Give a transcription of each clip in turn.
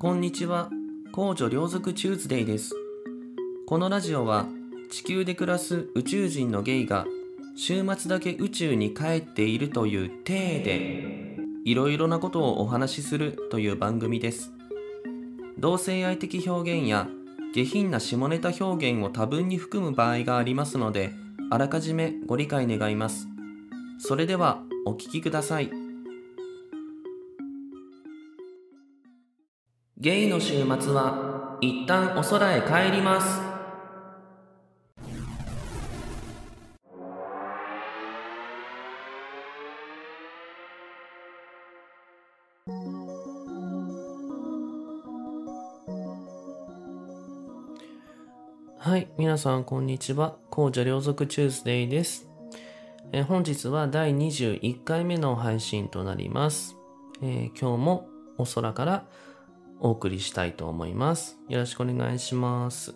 こんにちは。公女両族チューズデイです。このラジオは地球で暮らす宇宙人のゲイが週末だけ宇宙に帰っているという体でいろいろなことをお話しするという番組です。同性愛的表現や下品な下ネタ表現を多分に含む場合がありますので、あらかじめご理解願います。それではお聞きください。ゲイの週末は一旦お空へ帰ります。はい、皆さんこんにちは。公女両族チューズデイです。え本日は第21回目の配信となります。えー今日もお空からお送りしたいと思います。よろしくお願いします。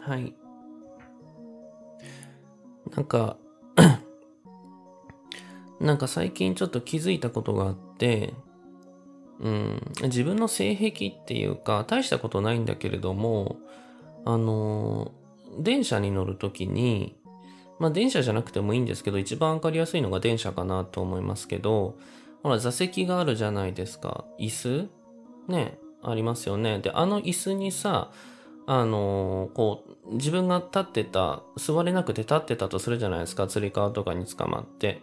はい。なんか、なんか最近ちょっと気づいたことがあって、うん、自分の性癖っていうか、大したことないんだけれども、あのー電車に乗るときに、まあ電車じゃなくてもいいんですけど、一番わかりやすいのが電車かなと思いますけど、ほら座席があるじゃないですか。椅子ね、ありますよね。で、あの椅子にさ、あのーこう、自分が立ってた、座れなくて立ってたとするじゃないですか。つり革とかに捕まって。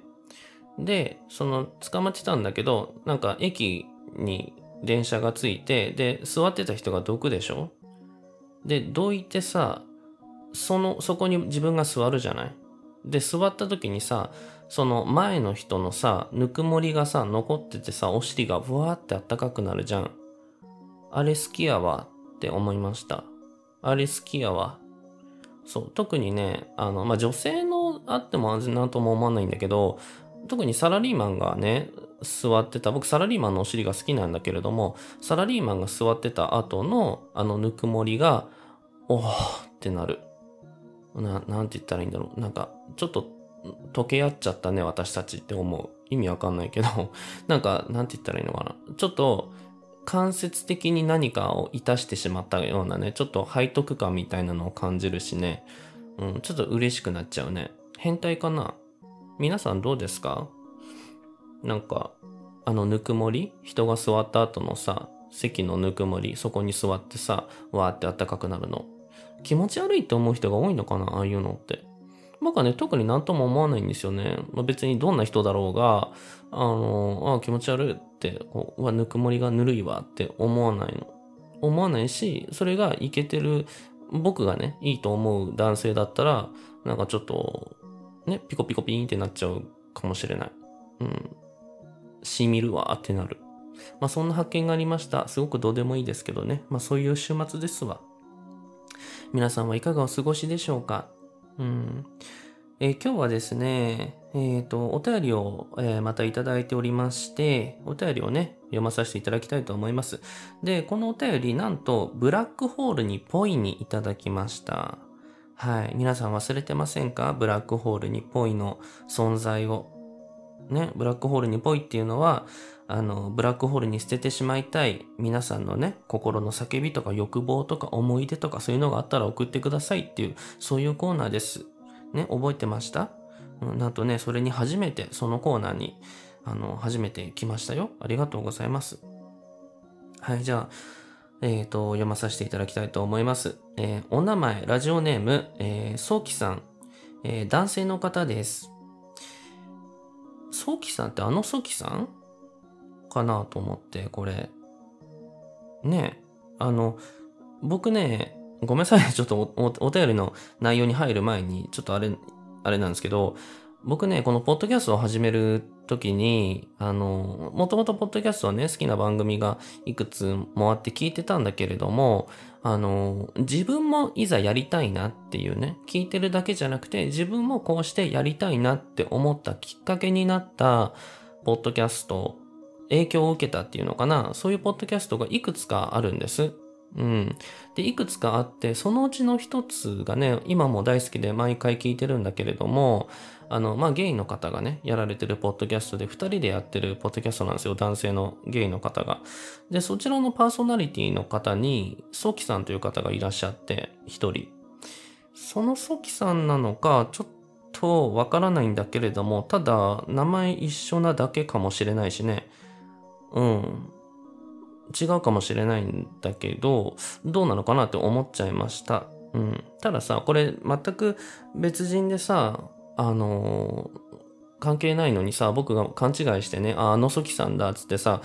で、その、捕まってたんだけど、なんか駅に電車がついて、で、座ってた人がどくでしょ？で、どいてさ、その、そこに自分が座るじゃない？で、座った時にさ、その前の人のさ、ぬくもりがさ、残っててさ、お尻がブワーってあったかくなるじゃん。あれ好きやわって思いました。あれ好きやわ。そう、特にね、あの、まあ、女性のあってもなんとも思わないんだけど、特にサラリーマンがね、座ってた、僕サラリーマンのお尻が好きなんだけれども、サラリーマンが座ってた後のあのぬくもりが、おーってなる。な、なんて言ったらいいんだろう。なんか、ちょっと溶け合っちゃったね、私たちって思う。意味わかんないけど、なんか、なんて言ったらいいのかな。ちょっと、間接的に何かをいたしてしまったようなね、ちょっと背徳感みたいなのを感じるしね、うん、ちょっと嬉しくなっちゃうね。変態かな？皆さんどうですか？なんか、あのぬくもり？人が座った後のさ、席のぬくもり、そこに座ってさ、わーって暖かくなるの。気持ち悪いって思う人が多いのかな？ああいうのって。僕はね、特になんとも思わないんですよね。まあ、別にどんな人だろうが、あの、あ気持ち悪いって、こう、うわ、ぬくもりがぬるいわって思わないの。思わないし、それがいけてる、僕がね、いいと思う男性だったら、なんかちょっと、ね、ピコピコピーンってなっちゃうかもしれない。うん。しみるわってなる。まあそんな発見がありました。すごくどうでもいいですけどね。まあそういう週末ですわ。皆さんはいかがお過ごしでしょうかうん。えー今日はですね、えっ、と、お便りを、えーまたいただいておりまして、お便りをね、読まさせていただきたいと思います。で、このお便り、なんと、ブラックホールにぽいにいただきました。はい。皆さん忘れてませんか？ブラックホールにぽいの存在を。ね、ブラックホールにぽいっていうのは、あの、ブラックホールに捨ててしまいたい皆さんのね、心の叫びとか欲望とか思い出とかそういうのがあったら送ってくださいっていう、そういうコーナーです。ね、覚えてました？うんなんとね、それに初めて、そのコーナーに、あの、初めて来ましたよ。ありがとうございます。はい、じゃあ、えっ、と、読まさせていただきたいと思います。えーお名前、ラジオネーム、えー、そうきさん、えー男性の方です。そうきさんってあのそうきさん？かなと思って、これ。ねえ、あの、僕ね、ごめんなさい、ちょっとおおお便りの内容に入る前に、ちょっとあれ、あれなんですけど、僕ね、このポッドキャストを始めるときに、あの、もともとポッドキャストはね、好きな番組がいくつもあって聞いてたんだけれども、あの、自分もいざやりたいなっていうね、聞いてるだけじゃなくて、自分もこうしてやりたいなって思ったきっかけになった、ポッドキャスト、影響を受けたっていうのかな、そういうポッドキャストがいくつかあるんです。うん。で、いくつかあって、そのうちの一つがね、今も大好きで毎回聞いてるんだけれども、あの、まあ、ゲイの方がね、やられてるポッドキャストで、二人でやってるポッドキャストなんですよ。男性のゲイの方が。で、そちらのパーソナリティの方に、ソキさんという方がいらっしゃって、一人。そのソキさんなのか、ちょっとわからないんだけれども、ただ、名前一緒なだけかもしれないしね。うん。違うかもしれないんだけど、どうなのかなって思っちゃいました。うん。たださ、これ全く別人でさ、あのー、関係ないのにさ、僕が勘違いしてね、あ、あのソキさんだっつってさ、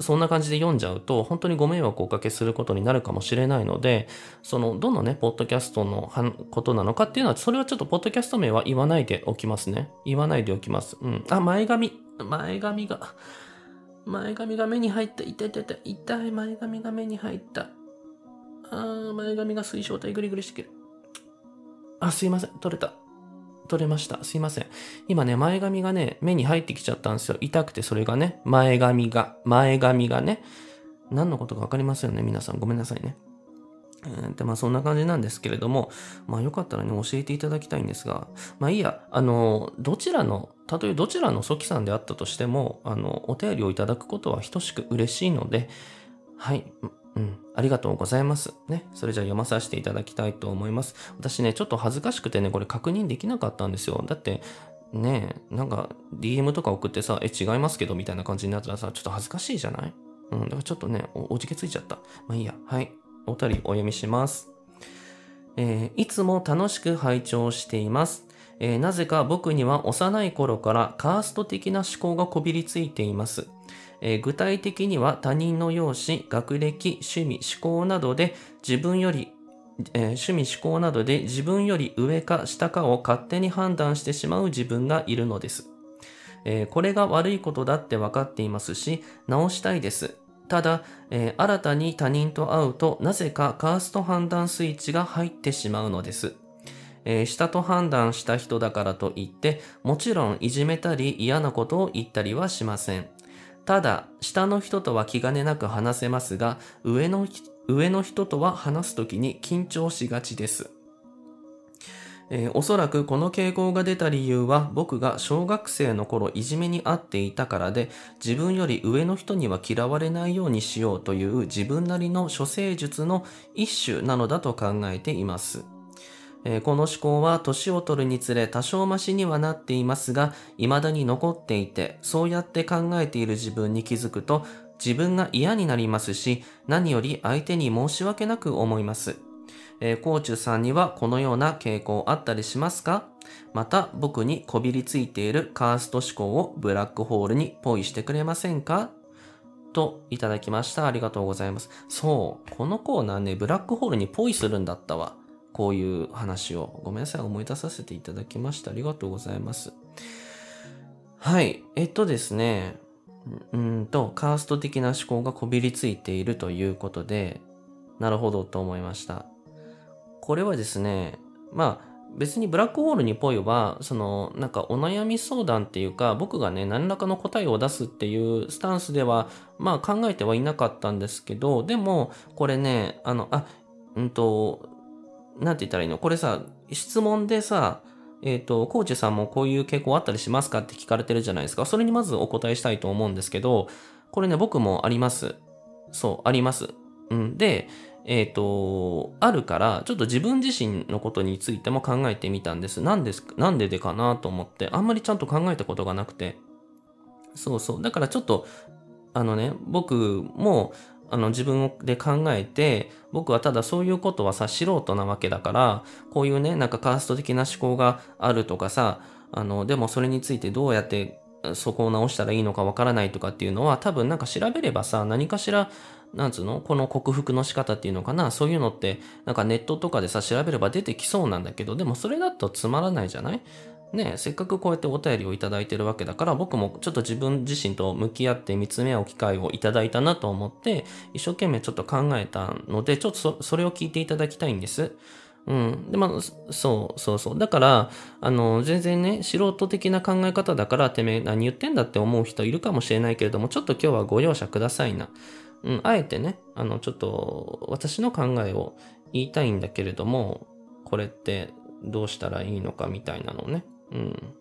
そんな感じで読んじゃうと、本当にご迷惑をおかけすることになるかもしれないので、その、どのね、ポッドキャストのことなのかっていうのは、それはちょっと、ポッドキャスト名は言わないでおきますね。言わないでおきます。うん。あ、前髪。前髪が。前髪が目に入った。痛い痛い痛い。痛い。前髪が目に入った。あー、前髪が水晶体グリグリしてくる。あ、すいません。取れた。取れました。すいません。今ね、前髪がね、目に入ってきちゃったんですよ。痛くてそれがね、前髪が、前髪がね。何のことかわかりますよね、皆さん。ごめんなさいね。えー、で、まあそんな感じなんですけれども、まあよかったらね、教えていただきたいんですが、まあいいや、あの、どちらのたとえどちらのソキさんであったとしても、あの、お便りをいただくことは等しく嬉しいので、はい、うん、ありがとうございます。ね、それじゃあ読まさせていただきたいと思います。私ね、ちょっと恥ずかしくてね、これ確認できなかったんですよ。だって、ねなんか DM とか送ってさ、え、違いますけどみたいな感じになったらさ、ちょっと恥ずかしいじゃない？うん、だからちょっとね、おおじけついちゃった。まあいいや。はい。お便りお読みします。えー、いつも楽しく拝聴しています。えー、なぜか僕には幼い頃からカースト的な思考がこびりついています。えー、具体的には他人の容姿、学歴、趣味、思考などで自分より、えー、趣味、思考などで自分より上か下かを勝手に判断してしまう自分がいるのです。えこれが悪いことだって分かっていますし、直したいです。ただ、え新たに他人と会うとなぜかカースト判断スイッチが入ってしまうのです。えー、下と判断した人だからといって、もちろんいじめたり嫌なことを言ったりはしません。ただ、下の人とは気兼ねなく話せますが、上の上の人とは話すときに緊張しがちです。えー、おそらくこの傾向が出た理由は僕が小学生の頃いじめに遭っていたからで自分より上の人には嫌われないようにしようという自分なりの処世術の一種なのだと考えています。えこの思考は年を取るにつれ多少マシにはなっていますが、未だに残っていて、そうやって考えている自分に気づくと、自分が嫌になりますし、何より相手に申し訳なく思います。えー、コーチュさんにはこのような傾向あったりしますか？また僕にこびりついているカースト思考をブラックホールにポイしてくれませんか？といただきました。ありがとうございます。そう。このコーナーね、ブラックホールにポイするんだったわ。こういう話をごめんなさい、思い出させていただきました。ありがとうございます。はい。えっとですね、うんと、カースト的な思考がこびりついているということで、なるほどと思いました。これはですね、まあ、別にブラックホールにぽいは、その、なんかお悩み相談っていうか、僕がね、何らかの答えを出すっていうスタンスでは、まあ考えてはいなかったんですけど、でも、これね、あの、あ、うんと、なんて言ったらいいの？これさ、質問でさ、えっ、ー、と、コーチさんもこういう傾向あったりしますかって聞かれてるじゃないですか。それにまずお答えしたいと思うんですけど、これね、僕もあります。そう、あります。うん。で、えっ、ー、と、あるから、ちょっと自分自身のことについても考えてみたんです。なんです、なんででかなと思って、あんまりちゃんと考えたことがなくて。そうそう。だからちょっと、あのね、僕も、あの自分で考えて、僕はただそういうことはさ、素人なわけだから、こういうね、なんかカースト的な思考があるとかさ、あの、でもそれについてどうやってそこを直したらいいのかわからないとかっていうのは、多分なんか調べればさ、何かしら、なんつうの？この克服の仕方っていうのかな？そういうのって、なんかネットとかでさ、調べれば出てきそうなんだけど、でもそれだとつまらないじゃない？ね、せっかくこうやってお便りをいただいてるわけだから、僕もちょっと自分自身と向き合って見つめ合う機会をいただいたなと思って、一生懸命ちょっと考えたので、ちょっとそれを聞いていただきたいんです。うん。で、まあ、そうそうそう。だから、あの、全然ね、素人的な考え方だから、てめえ何言ってんだって思う人いるかもしれないけれども、ちょっと今日はご容赦くださいな。うん、あえてね、あの、ちょっと私の考えを言いたいんだけれども、これってどうしたらいいのかみたいなのね。うん。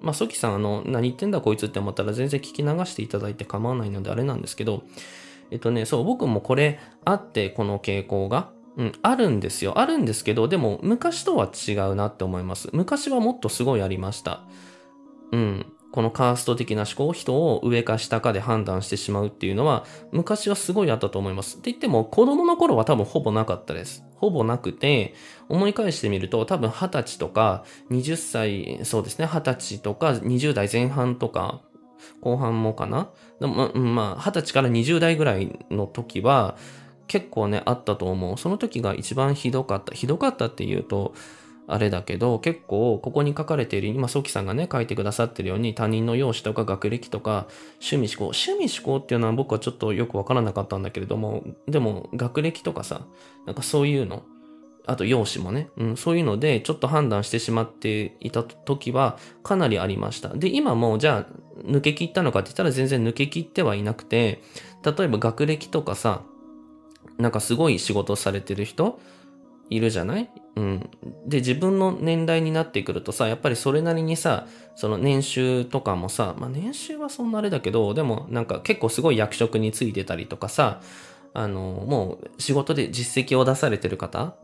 まあ、ソキさん、あの、何言ってんだこいつって思ったら全然聞き流していただいて構わないのであれなんですけど、えっとね、そう、僕もこれあって、この傾向が、うん、あるんですよ。あるんですけど、でも昔とは違うなって思います。昔はもっとすごいありました。うん。このカースト的な思考、人を上か下かで判断してしまうっていうのは、昔はすごいあったと思います。って言っても、子供の頃は多分ほぼなかったです。ほぼなくて、思い返してみると、多分20歳とか、20歳、そうですね、20歳とか、20代前半とか、後半もかなでも、まあ、20歳から20代ぐらいの時は、結構ね、あったと思う。その時が一番ひどかった。ひどかったっていうと、あれだけど、結構、ここに書かれている、今、ソキさんがね、書いてくださってるように、他人の容姿とか学歴とか、趣味思考。趣味思考っていうのは僕はちょっとよくわからなかったんだけれども、でも、学歴とかさ、なんかそういうの、あと容姿もね、うん、そういうので、ちょっと判断してしまっていた時は、かなりありました。で、今も、じゃあ、抜け切ったのかって言ったら全然抜け切ってはいなくて、例えば学歴とかさ、なんかすごい仕事されてる人、いるじゃない？うん。で、自分の年代になってくるとさ、やっぱりそれなりにさ、その年収とかもさ、まあ年収はそんなあれだけど、でもなんか結構すごい役職についてたりとかさ、あの、もう仕事で実績を出されてる方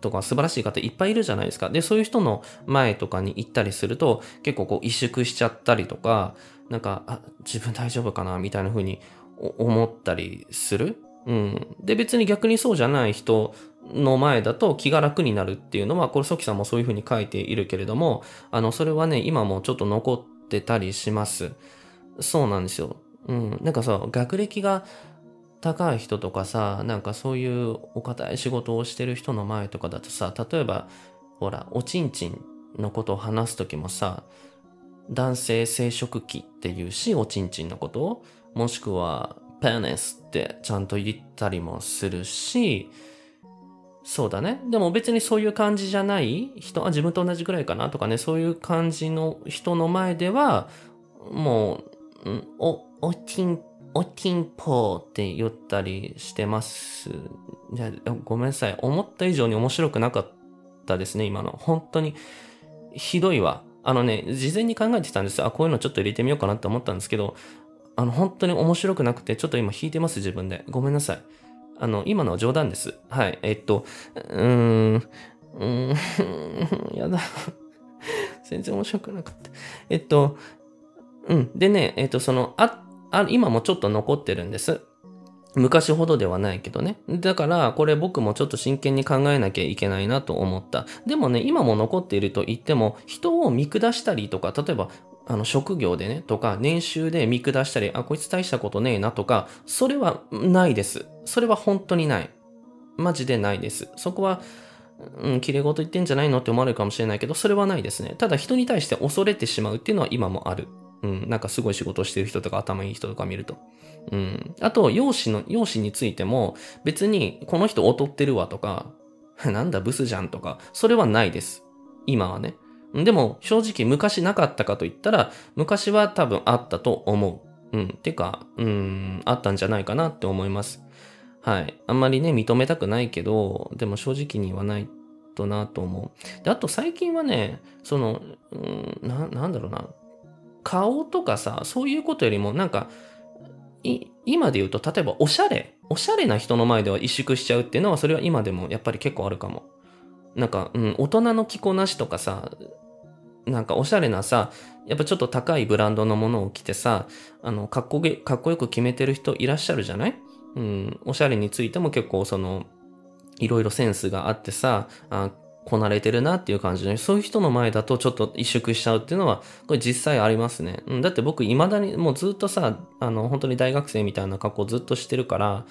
とか素晴らしい方いっぱいいるじゃないですか。で、そういう人の前とかに行ったりすると、結構こう萎縮しちゃったりとか、なんか、あ、自分大丈夫かなみたいな風に思ったりする。うん。で、別に逆にそうじゃない人の前だと気が楽になるっていうのは、これ、ソキさんもそういうふうに書いているけれども、あの、それはね、今もちょっと残ってたりします。そうなんですよ。うん。なんかさ、学歴が高い人とかさ、なんかそういうお堅い仕事をしてる人の前とかだとさ、例えば、ほら、おちんちんのことを話すときもさ、男性生殖器っていうし、おちんちんのことを、もしくは、ペネスってちゃんと言ったりもするし、そうだね。でも別にそういう感じじゃない？人、あ、自分と同じぐらいかなとかね、そういう感じの人の前では、もう、お、おちん、おちんぽーって言ったりしてます。じゃごめんなさい。思った以上に面白くなかったですね、今の。本当に、ひどいわ。あのね、事前に考えてたんです。あ、こういうのちょっと入れてみようかなって思ったんですけど、あの、本当に面白くなくて、ちょっと今引いてます、自分で。ごめんなさい。あの、今のは冗談です。はい。えっと、うーん、うーん、やだ。全然面白くなかった。えっと、うん。でね、えっと、その、あ、あ、今もちょっと残ってるんです。昔ほどではないけどね。だから、これ僕もちょっと真剣に考えなきゃいけないなと思った。でもね、今も残っていると言っても、人を見下したりとか、例えば、あの、職業でね、とか、年収で見下したり、あ、こいつ大したことねえなとか、それはないです。それは本当にない。マジでないです。そこは、うん、綺麗事言ってんじゃないのって思われるかもしれないけど、それはないですね。ただ人に対して恐れてしまうっていうのは今もある。うん、なんかすごい仕事してる人とか頭いい人とか見ると。うん。あと、容姿の、容姿についても、別にこの人劣ってるわとか、なんだブスじゃんとか、それはないです。今はね。でも、正直昔なかったかと言ったら、昔は多分あったと思う。うん。てか、うん、あったんじゃないかなって思います。はい。あんまりね、認めたくないけど、でも正直に言わないとなと思う。で、あと最近はね、その、うん、な、なんだろうな。顔とかさ、そういうことよりも、なんか、い今で言うと、例えばおしゃれ。おしゃれな人の前では萎縮しちゃうっていうのは、それは今でもやっぱり結構あるかも。なんか、うん、大人の着こなしとかさ、なんかおしゃれなさ、やっぱちょっと高いブランドのものを着てさ、あの、かっこげ、かっこよく決めてる人いらっしゃるじゃない？うん、おしゃれについても結構その、いろいろセンスがあってさ、あこなれてるなっていう感じで、そういう人の前だとちょっと萎縮しちゃうっていうのは、これ実際ありますね。うん、だって僕未だにもうずっとさ、あの、本当に大学生みたいな格好ずっとしてるから、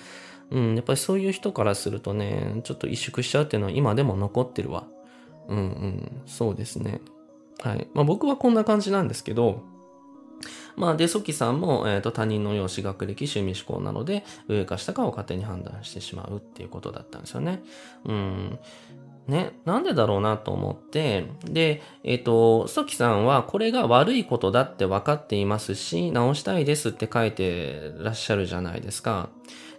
うん、やっぱりそういう人からするとね、ちょっと萎縮しちゃうっていうのは今でも残ってるわ。うんうん、そうですね。はい。まあ僕はこんな感じなんですけど、まあ、で、ソキさんも、えっ、ー、と、他人の容姿、学歴、趣味思考なので、上か下かを勝手に判断してしまうっていうことだったんですよね。うん。ね、なんでだろうなと思って、で、えっ、ー、と、ソキさんはこれが悪いことだって分かっていますし、直したいですって書いてらっしゃるじゃないですか。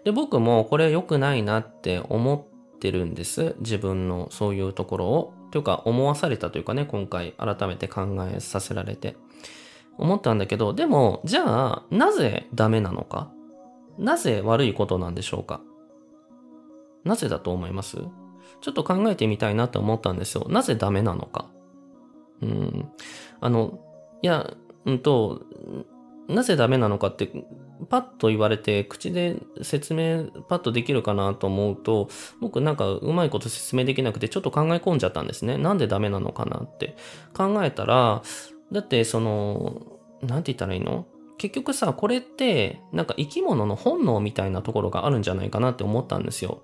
で、僕もこれ良くないなって思ってるんです。自分のそういうところを。というか、思わされたというかね、今回改めて考えさせられて。思ったんだけど、でも、じゃあ、なぜダメなのか？なぜ悪いことなんでしょうか？なぜだと思います？ちょっと考えてみたいなと思ったんですよ。なぜダメなのか？うん。あの、いや、うんと、なぜダメなのかって、パッと言われて、口で説明パッとできるかなと思うと、僕なんかうまいこと説明できなくて、ちょっと考え込んじゃったんですね。なんでダメなのかなって考えたら、だってその、なんて言ったらいいの？結局さ、これって、なんか生き物の本能みたいなところがあるんじゃないかなって思ったんですよ。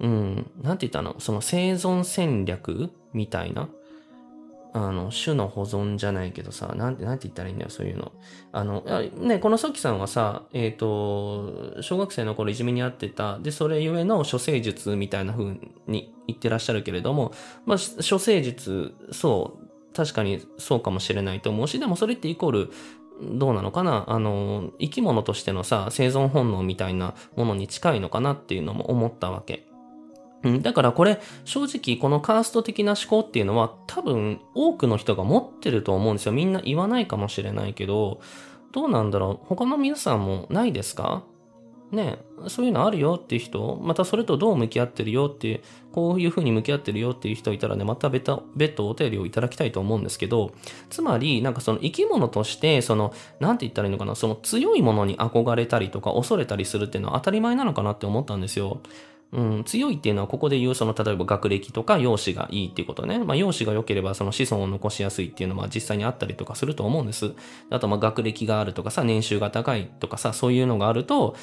うん、なんて言ったの？その生存戦略みたいな。あの、種の保存じゃないけどさ、なんて、なんて言ったらいいんだよ、そういうの。あの、ね、このソキさんはさ、えっ、ー、と、小学生の頃いじめにあってた、で、それゆえの処世術みたいな風に言ってらっしゃるけれども、まあ、処世術、そう、確かにそうかもしれないと思うし、でもそれってイコール、どうなのかな？あの、生き物としてのさ、生存本能みたいなものに近いのかなっていうのも思ったわけ。うん、だからこれ、正直このカースト的な思考っていうのは多分多くの人が持ってると思うんですよ。みんな言わないかもしれないけど、どうなんだろう。他の皆さんもないですか？ねそういうのあるよっていう人、またそれとどう向き合ってるよっていう、こういうふうに向き合ってるよっていう人いたらね、また別途お便りをいただきたいと思うんですけど、つまり、なんかその生き物として、その、なんて言ったらいいのかな、その強いものに憧れたりとか恐れたりするっていうのは当たり前なのかなって思ったんですよ。うん、強いっていうのはここで言うその例えば学歴とか容姿がいいっていうことね。まあ容姿が良ければその子孫を残しやすいっていうのは実際にあったりとかすると思うんです。あとまあ学歴があるとかさ、年収が高いとかさ、そういうのがあると、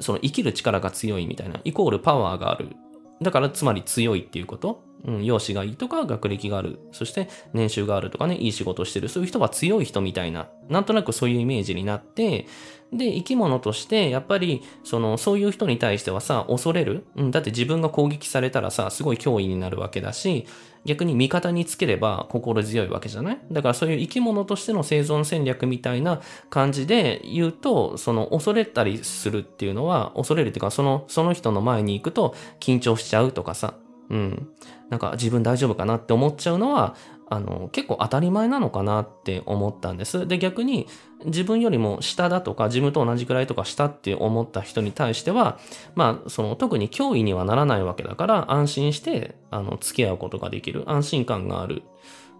その生きる力が強いみたいな、イコールパワーがある。だからつまり強いっていうことうん、容姿がいいとか、学歴がある、そして年収があるとかね、いい仕事してる、そういう人は強い人みたいな、なんとなくそういうイメージになって、で、生き物として、やっぱり、その、そういう人に対してはさ、恐れる。うん、だって自分が攻撃されたらさ、すごい脅威になるわけだし、逆に味方につければ心強いわけじゃない？だからそういう生き物としての生存戦略みたいな感じで言うと、その恐れたりするっていうのは、恐れるっていうか、その、その人の前に行くと緊張しちゃうとかさ、うん。なんか自分大丈夫かなって思っちゃうのは、あの、結構当たり前なのかなって思ったんです。で、逆に自分よりも下だとか自分と同じくらいとか下って思った人に対しては、まあ、その特に脅威にはならないわけだから安心して、あの、付き合うことができる。安心感がある。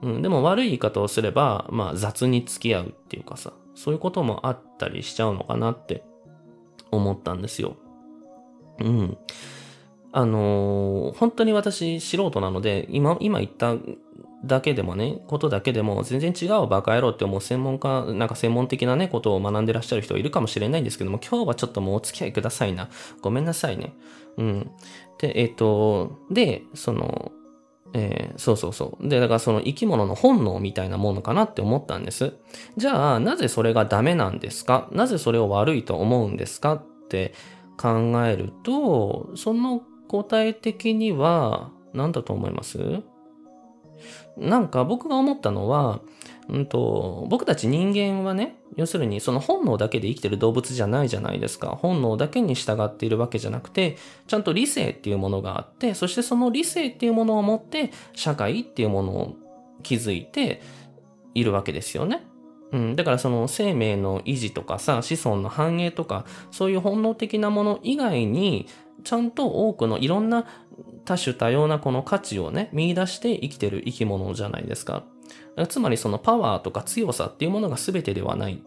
うん、でも悪い言い方をすれば、まあ雑に付き合うっていうかさ、そういうこともあったりしちゃうのかなって思ったんですよ。うん。あのー、本当に私素人なので、今、今言っただけでもね、ことだけでも全然違うバカ野郎って思う専門家、なんか専門的なね、ことを学んでらっしゃる人いるかもしれないんですけども、今日はちょっともうお付き合いくださいな。ごめんなさいね。うん。で、えっ、ー、と、で、その、えー、そうそうそう。で、だからその生き物の本能みたいなものかなって思ったんです。じゃあ、なぜそれがダメなんですか？なぜそれを悪いと思うんですか？って考えると、その答え的には、何だと思います？なんか僕が思ったのは、うんと、僕たち人間はね、要するにその本能だけで生きてる動物じゃないじゃないですか。本能だけに従っているわけじゃなくて、ちゃんと理性っていうものがあって、そしてその理性っていうものを持って社会っていうものを築いているわけですよね。うん、だからその生命の維持とかさ、子孫の繁栄とか、そういう本能的なもの以外に、ちゃんと多くのいろんな多種多様なこの価値をね、見出して生きてる生き物じゃないですか。つまりそのパワーとか強さっていうものが全てではない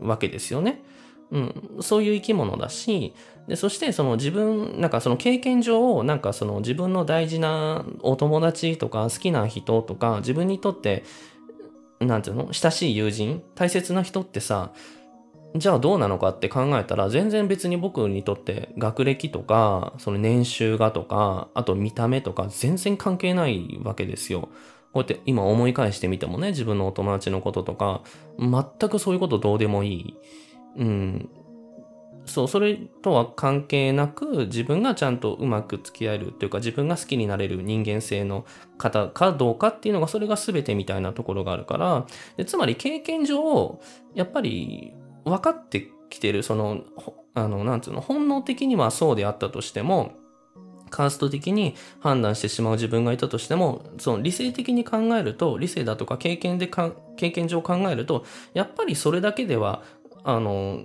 わけですよね。うん、そういう生き物だし、で、そしてその自分、なんかその経験上、なんかその自分の大事なお友達とか好きな人とか、自分にとって、なんていうの親しい友人大切な人ってさ、じゃあどうなのかって考えたら、全然別に僕にとって学歴とか、その年収がとか、あと見た目とか全然関係ないわけですよ。こうやって今思い返してみてもね、自分のお友達のこととか、全くそういうことどうでもいい。うん。そう、それとは関係なく、自分がちゃんとうまく付き合えるというか、自分が好きになれる人間性の方かどうかっていうのが、それが全てみたいなところがあるから、でつまり経験上、やっぱり分かってきてる、その、あの、なんつうの、本能的にはそうであったとしても、カースト的に判断してしまう自分がいたとしても、その理性的に考えると、理性だとか経験でか、経験上考えると、やっぱりそれだけでは、あの、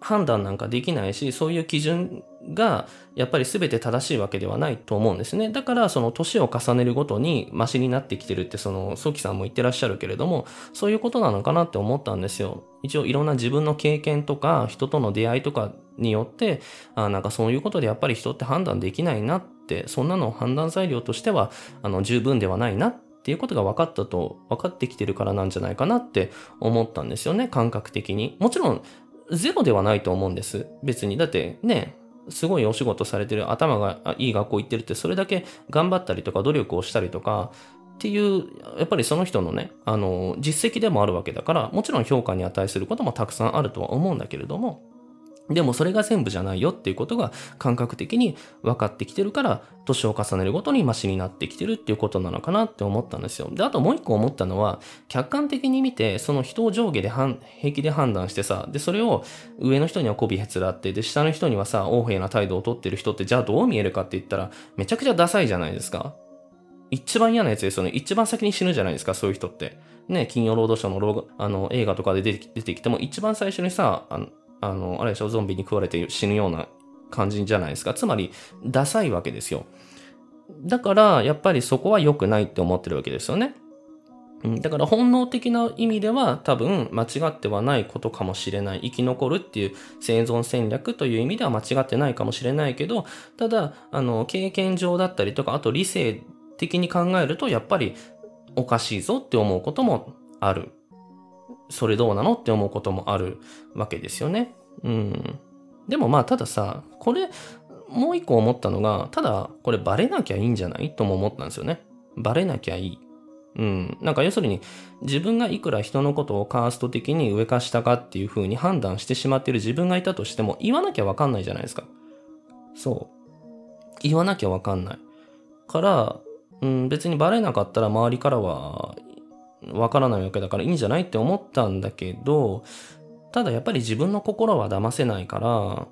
判断なんかできないし、そういう基準がやっぱり全て正しいわけではないと思うんですね。だからその年を重ねるごとにマシになってきてるってそのソキさんも言ってらっしゃるけれども、そういうことなのかなって思ったんですよ。一応いろんな自分の経験とか人との出会いとかによって、あなんかそういうことでやっぱり人って判断できないなって、そんなの判断材料としてはあの十分ではないなっていうことが分かったと、分かってきてるからなんじゃないかなって思ったんですよね、感覚的に。もちろん、ゼロではないと思うんです。別に。だってね、すごいお仕事されてる、頭がいい学校行ってるって、それだけ頑張ったりとか努力をしたりとか、っていう、やっぱりその人のね、あの、実績でもあるわけだから、もちろん評価に値することもたくさんあるとは思うんだけれども、でもそれが全部じゃないよっていうことが感覚的に分かってきてるから、年を重ねるごとにマシになってきてるっていうことなのかなって思ったんですよ。で、あともう一個思ったのは、客観的に見て、その人を上下で平気で判断してさ、で、それを上の人には媚びへつらって、で、下の人にはさ、横柄な態度をとってる人ってじゃあどう見えるかって言ったら、めちゃくちゃダサいじゃないですか。一番嫌なやつですよね。一番先に死ぬじゃないですか、そういう人って。ね、金曜ロードショーのあの映画とかで出てきても、一番最初にさ、あのあの、あれでしょ、ゾンビに食われて死ぬような感じじゃないですか？つまり、ダサいわけですよ。だから、やっぱりそこは良くないって思ってるわけですよね。だから本能的な意味では多分間違ってはないことかもしれない。生き残るっていう生存戦略という意味では間違ってないかもしれないけど、ただ、あの、経験上だったりとか、あと理性的に考えるとやっぱりおかしいぞって思うこともある。それどうなのって思うこともあるわけですよね。うん。でもまあ、たださ、これ、もう一個思ったのが、ただ、これバレなきゃいいんじゃないとも思ったんですよね。バレなきゃいい。うん。なんか要するに、自分がいくら人のことをカースト的に上か下かっていう風に判断してしまっている自分がいたとしても、言わなきゃわかんないじゃないですか。そう。言わなきゃわかんない。から、うん、別にバレなかったら周りからはわからないわけだからいいんじゃないって思ったんだけど、ただやっぱり自分の心は騙せないから、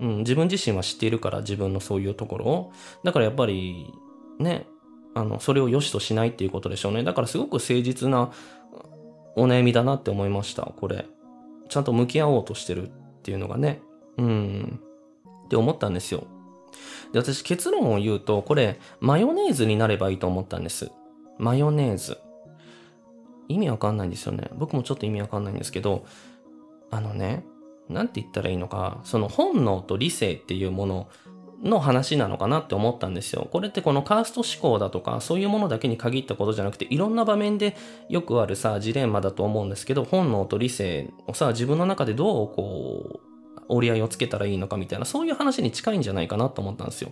うん、自分自身は知っているから自分のそういうところを。だからやっぱり、ね、あの、それを良しとしないっていうことでしょうね。だからすごく誠実なお悩みだなって思いました、これ。ちゃんと向き合おうとしてるっていうのがね。うん。って思ったんですよ。で、私結論を言うと、これ、マヨネーズになればいいと思ったんです。マヨネーズ。意味わかんないんですよね。僕もちょっと意味わかんないんですけど、あのね、なんて言ったらいいのか、その本能と理性っていうものの話なのかなって思ったんですよ。これってこのカースト思考だとか、そういうものだけに限ったことじゃなくて、いろんな場面でよくあるさ、ジレンマだと思うんですけど、本能と理性をさ、自分の中でどうこう、折り合いをつけたらいいのかみたいな、そういう話に近いんじゃないかなと思ったんですよ。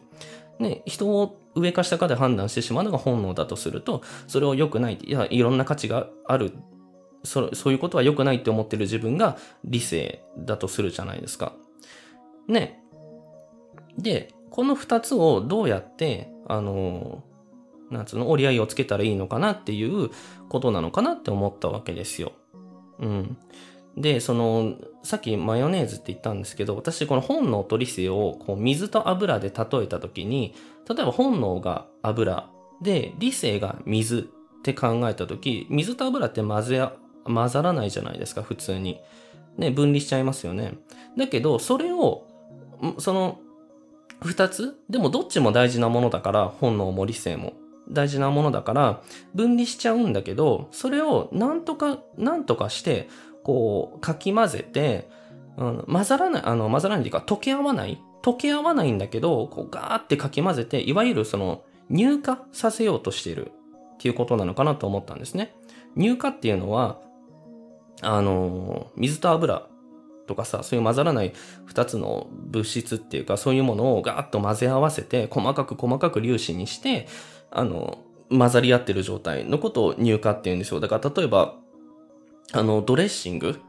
ね、人を上か下かで判断してしまうのが本能だとすると、それを良くない、いや、いろんな価値がある、そそういうことは良くないって思ってる自分が理性だとするじゃないですか。ね。で、この二つをどうやって、あの、なんつうの、折り合いをつけたらいいのかなっていうことなのかなって思ったわけですよ。うん。で、その、さっきマヨネーズって言ったんですけど、私この本能と理性をこう水と油で例えたときに、例えば本能が油で理性が水って考えたとき、水と油って混ぜ、混ざらないじゃないですか、普通に。ね、分離しちゃいますよね。だけど、それを、その、二つでもどっちも大事なものだから、本能も理性も。大事なものだから、分離しちゃうんだけど、それをなんとか、なんとかして、こう、かき混ぜて、うん、混ざらない、あの、混ざらないというか、溶け合わない溶け合わないんだけど、こうガーってかき混ぜて、いわゆるその、乳化させようとしているっていうことなのかなと思ったんですね。乳化っていうのは、あの、水と油とかさ、そういう混ざらない二つの物質っていうか、そういうものをガーッと混ぜ合わせて、細かく細かく粒子にして、あの、混ざり合ってる状態のことを乳化って言うんですよ。だから例えば、あの、ドレッシング？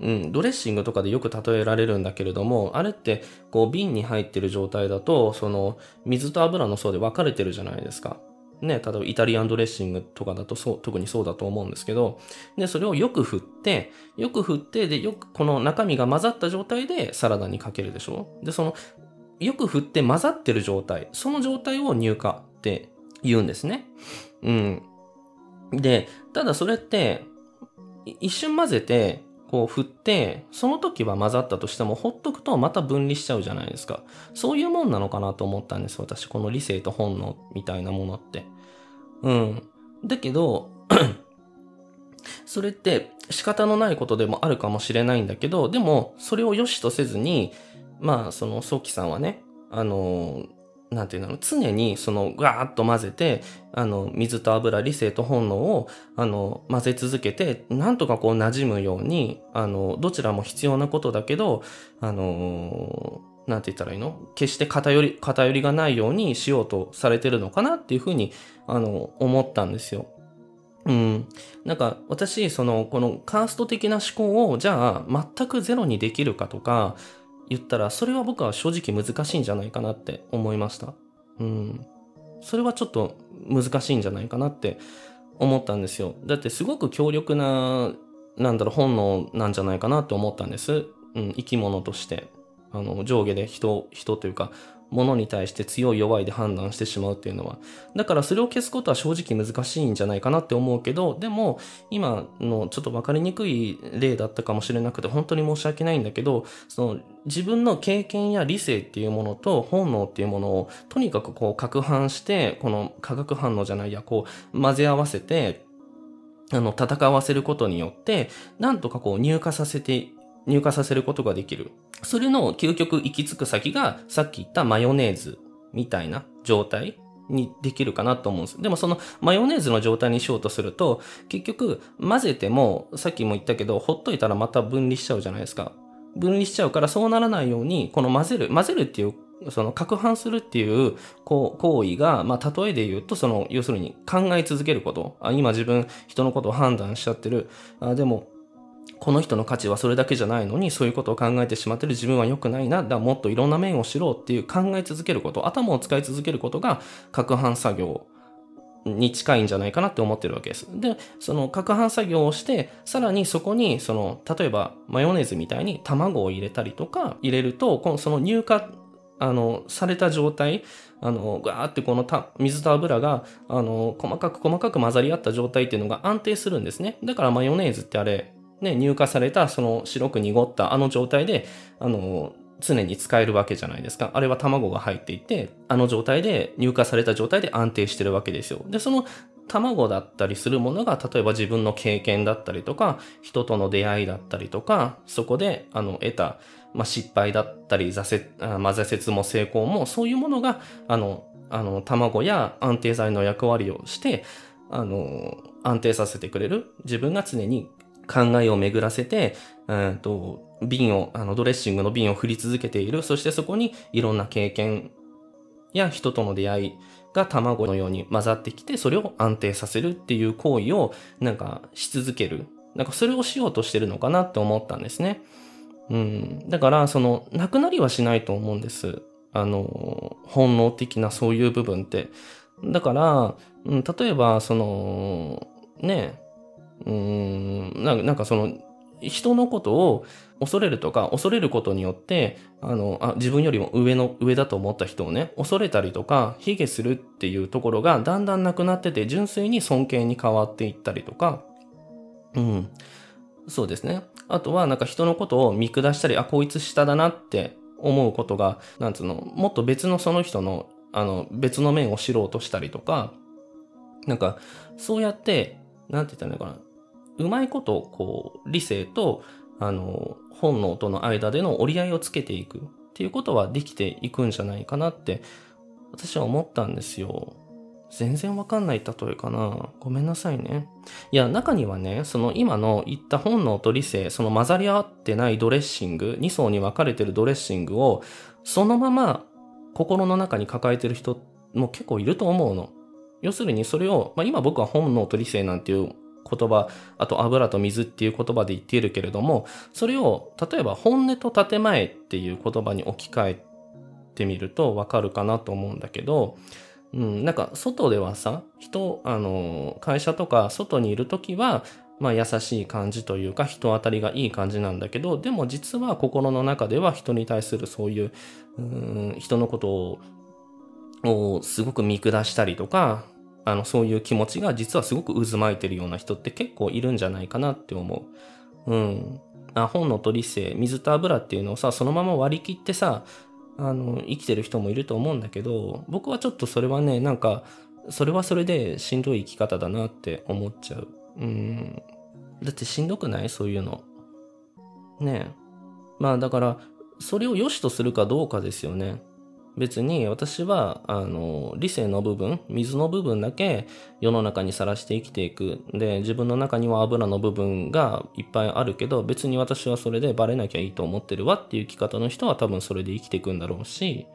うん、ドレッシングとかでよく例えられるんだけれども、あれって、こう、瓶に入ってる状態だと、その、水と油の層で分かれてるじゃないですか。ね、例えばイタリアンドレッシングとかだとそう、特にそうだと思うんですけど、で、それをよく振って、よく振って、で、よく、この中身が混ざった状態でサラダにかけるでしょ？で、その、よく振って混ざってる状態、その状態を乳化って言うんですね。うん。で、ただそれって、一瞬混ぜて、こう振って、その時は混ざったとしても、ほっとくとまた分離しちゃうじゃないですか。そういうもんなのかなと思ったんです、私。この理性と本能みたいなものって。うん。だけど、それって仕方のないことでもあるかもしれないんだけど、でも、それを良しとせずに、まあ、その、早期さんはね、あのなんていうの、常にそのガーッと混ぜて、あの、水と油、理性と本能を、あの、混ぜ続けて、なんとかこう馴染むように、あの、どちらも必要なことだけど、あの、なんて言ったらいいの？決して偏り、偏りがないようにしようとされてるのかなっていうふうに、あの、思ったんですよ。うん。なんか、私、その、このカースト的な思考を、じゃあ、全くゼロにできるかとか、言ったら、それは僕は正直難しいんじゃないかなって思いました。うん。それはちょっと難しいんじゃないかなって思ったんですよ。だってすごく強力な、なんだろう、本能なんじゃないかなって思ったんです。うん、生き物として。あの、上下で人、人というか、ものに対して強い弱いで判断してしまうっていうのは。だからそれを消すことは正直難しいんじゃないかなって思うけど、でも今のちょっと分かりにくい例だったかもしれなくて本当に申し訳ないんだけど、その自分の経験や理性っていうものと本能っていうものをとにかくこう攪拌して、この化学反応じゃないや、こう混ぜ合わせて、あの、戦わせることによって、なんとかこう入荷させて入荷させることができる。それの究極行き着く先が、さっき言ったマヨネーズみたいな状態にできるかなと思うんです。でもそのマヨネーズの状態にしようとすると、結局混ぜても、さっきも言ったけど、ほっといたらまた分離しちゃうじゃないですか。分離しちゃうからそうならないように、この混ぜる、混ぜるっていうその、攪拌するっていう、こう、行為が、まあ、例えで言うと、その、要するに考え続けること。あ、今自分、人のことを判断しちゃってる。あ、でも、この人の価値はそれだけじゃないのに、そういうことを考えてしまってる自分は良くないな、だもっといろんな面を知ろうっていう考え続けること、頭を使い続けることが、攪拌作業に近いんじゃないかなって思ってるわけです。で、その攪拌作業をして、さらにそこに、その、例えばマヨネーズみたいに卵を入れたりとか、入れると、このその乳化、あの、された状態、あの、ガーってこのた水と油が、あの、細かく細かく混ざり合った状態っていうのが安定するんですね。だからマヨネーズってあれ、ね、乳化されたその白く濁ったあの状態で、あの、常に使えるわけじゃないですか。あれは卵が入っていて、あの状態で、乳化された状態で安定してるわけですよ。で、その卵だったりするものが、例えば自分の経験だったりとか、人との出会いだったりとか、そこで、あの、得た、まあ、失敗だったり、挫折、まあ、挫折も成功も、そういうものが、あの、あの、卵や安定剤の役割をして、あの、安定させてくれる。自分が常に考えを巡らせて、うんと、瓶を、あの、ドレッシングの瓶を振り続けている。そしてそこにいろんな経験や人との出会いが卵のように混ざってきて、それを安定させるっていう行為を、なんか、し続ける。なんか、それをしようとしてるのかなって思ったんですね。うん。だから、その、なくなりはしないと思うんです。あの、本能的なそういう部分って。だから、うん、例えば、その、ね、うん、なんかその、人のことを恐れるとか、恐れることによって、あの、あ、自分よりも上の、上だと思った人をね、恐れたりとか、卑下するっていうところがだんだんなくなってて、純粋に尊敬に変わっていったりとか、うん。そうですね。あとは、なんか人のことを見下したり、あ、こいつ下だなって思うことが、なんつうの、もっと別のその人の、あの、別の面を知ろうとしたりとか、なんか、そうやって、なんて言ったらいいのかな。うまいこと、こう、理性と、あの、本能との間での折り合いをつけていくっていうことはできていくんじゃないかなって、私は思ったんですよ。全然わかんない例えかな。ごめんなさいね。いや、中にはね、その今の言った本能と理性、その混ざり合ってないドレッシング、2層に分かれてるドレッシングを、そのまま心の中に抱えてる人も結構いると思うの。要するにそれを、まあ、今僕は本能と理性なんていう言葉、あと油と水っていう言葉で言っているけれども、それを例えば本音と建前っていう言葉に置き換えてみるとわかるかなと思うんだけど、うん、なんか外ではさ、人、あの、会社とか外にいるときは、まあ優しい感じというか人当たりがいい感じなんだけど、でも実は心の中では人に対するそういう、うん人のことをすごく見下したりとか、あの、そういう気持ちが実はすごく渦巻いてるような人って結構いるんじゃないかなって思う。うん。あ本の取り性、水と油っていうのをさ、そのまま割り切ってさ、あの、生きてる人もいると思うんだけど、僕はちょっとそれはね、なんか、それはそれでしんどい生き方だなって思っちゃう。うん。だってしんどくない？そういうの。ねえ。まあだから、それを良しとするかどうかですよね。別に私は、あの、理性の部分、水の部分だけ世の中にさらして生きていく。で、自分の中には油の部分がいっぱいあるけど、別に私はそれでバレなきゃいいと思ってるわっていう生き方の人は多分それで生きていくんだろうし、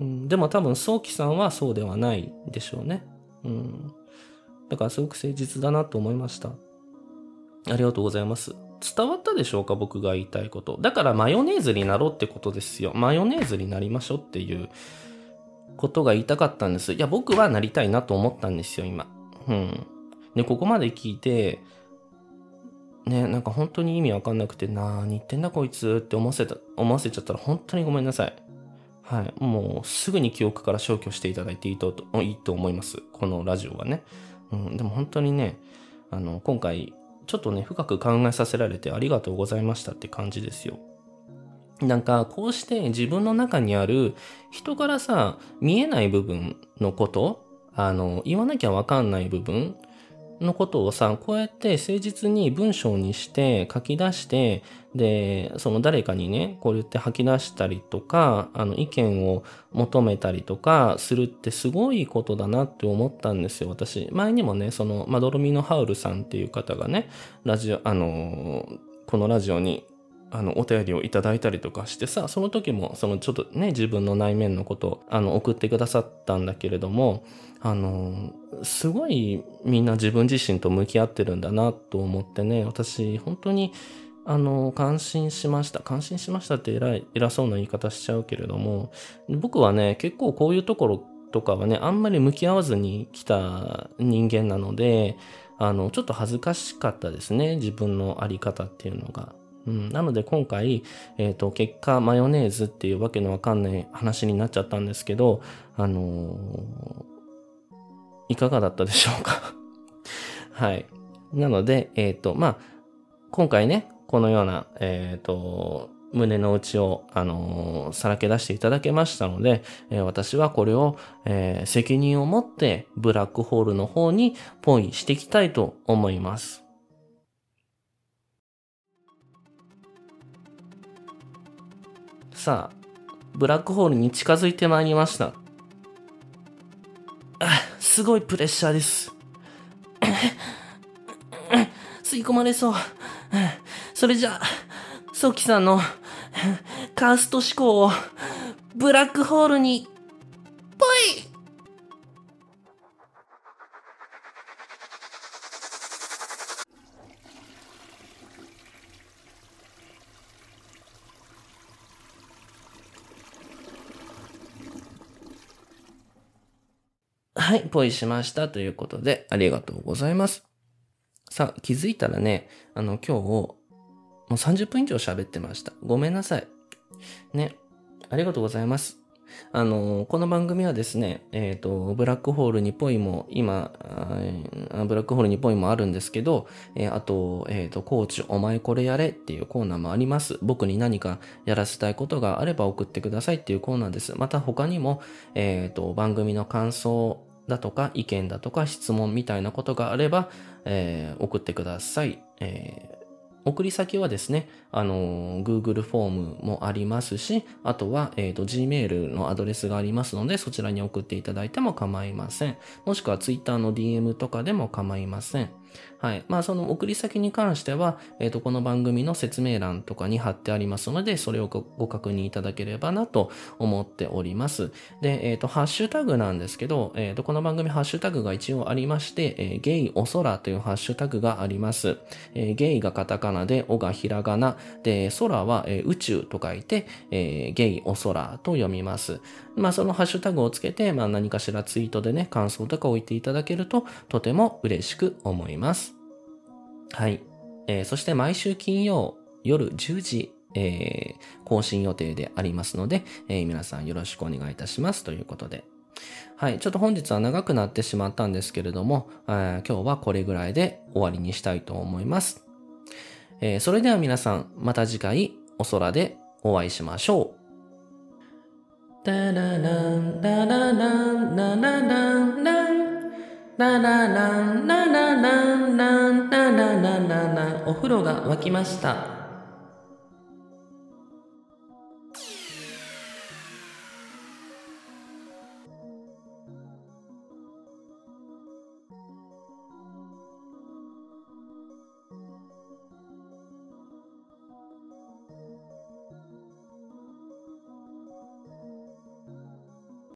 うん、でも多分早期さんはそうではないでしょうね。うん。だからすごく誠実だなと思いました。ありがとうございます。伝わったでしょうか僕が言いたいこと。だからマヨネーズになろうってことですよ。マヨネーズになりましょうっていうことが言いたかったんです。いや、僕はなりたいなと思ったんですよ、今。うん。で、ここまで聞いて、ね、なんか本当に意味わかんなくて、なー言ってんだこいつって思わせた、思わせちゃったら本当にごめんなさい。はい。もうすぐに記憶から消去していただいていいといいと思います。このラジオはね。うん。でも本当にね、あの、今回ちょっとね、深く考えさせられてありがとうございましたって感じですよ。なんか、こうして自分の中にある人からさ、見えない部分のこと、あの、言わなきゃわかんない部分のことをさ、こうやって誠実に文章にして書き出して、で、その誰かにね、こう言って吐き出したりとか、あの意見を求めたりとかするってすごいことだなって思ったんですよ、私。前にもね、その、まどろみのハウルさんっていう方がね、ラジオ、あのこのラジオにあの、お便りをいただいたりとかしてさ、その時も、そのちょっとね、自分の内面のこと、あの、送ってくださったんだけれども、あの、すごいみんな自分自身と向き合ってるんだなと思ってね、私、本当に、あの、感心しました。感心しましたって偉い、偉そうな言い方しちゃうけれども、僕はね、結構こういうところとかはね、あんまり向き合わずに来た人間なので、あの、ちょっと恥ずかしかったですね。自分のあり方っていうのが。うん、なので今回、えっ、ー、と、結果マヨネーズっていうわけのわかんない話になっちゃったんですけど、あのー、いかがだったでしょうか？はい。なので、えっ、ー、と、まあ、今回ね、このような、えっ、と、胸の内を、あのさらけ出していただけましたので、え私はこれを、え責任を持ってブラックホールの方にポイしていきたいと思います。さあ、ブラックホールに近づいてまいりました。あ、すごいプレッシャーです。吸い込まれそう。それじゃあ、ソキさんのカースト思考をブラックホールに、ぽいはい、ポイしましたということで、ありがとうございます。さあ、気づいたらね、あの、今日、もう30分以上喋ってました。ごめんなさい。ね、ありがとうございます。あの、この番組はですね、えっ、ー、と、ブラックホールにぽいも、今、ブラックホールにぽいもあるんですけど、えー、あと、えっ、ー、と、コーチ、お前これやれっていうコーナーもあります。僕に何かやらせたいことがあれば送ってくださいっていうコーナーです。また他にも、えっ、と、番組の感想だとか、意見だとか、質問みたいなことがあれば、え送ってください。え送り先はですね、あの、Google フォームもありますし、あとは、えっ、ー、と、Gmail のアドレスがありますので、そちらに送っていただいても構いません。もしくは Twitter の DM とかでも構いません。はい。まあ、その送り先に関しては、えっ、ー、と、この番組の説明欄とかに貼ってありますので、それをご確認いただければなと思っております。で、えっ、ー、と、ハッシュタグなんですけど、えっ、ー、と、この番組ハッシュタグが一応ありまして、えゲイお空というハッシュタグがあります。えゲイがカタカナで、おがひらがな、で、空は、え宇宙と書いて、えゲイお空と読みます。まあ、そのハッシュタグをつけて、まあ、何かしらツイートでね、感想とか置いていただけると、とても嬉しく思います。はい。えー、そして毎週金曜夜10時、えー、更新予定でありますので、えー、皆さんよろしくお願いいたしますということで。はい。ちょっと本日は長くなってしまったんですけれども、え今日はこれぐらいで終わりにしたいと思います。えそれでは皆さん、また次回お空でお会いしましょう。ダラランダラランダラランランララランララランランラララララお風呂が沸きました。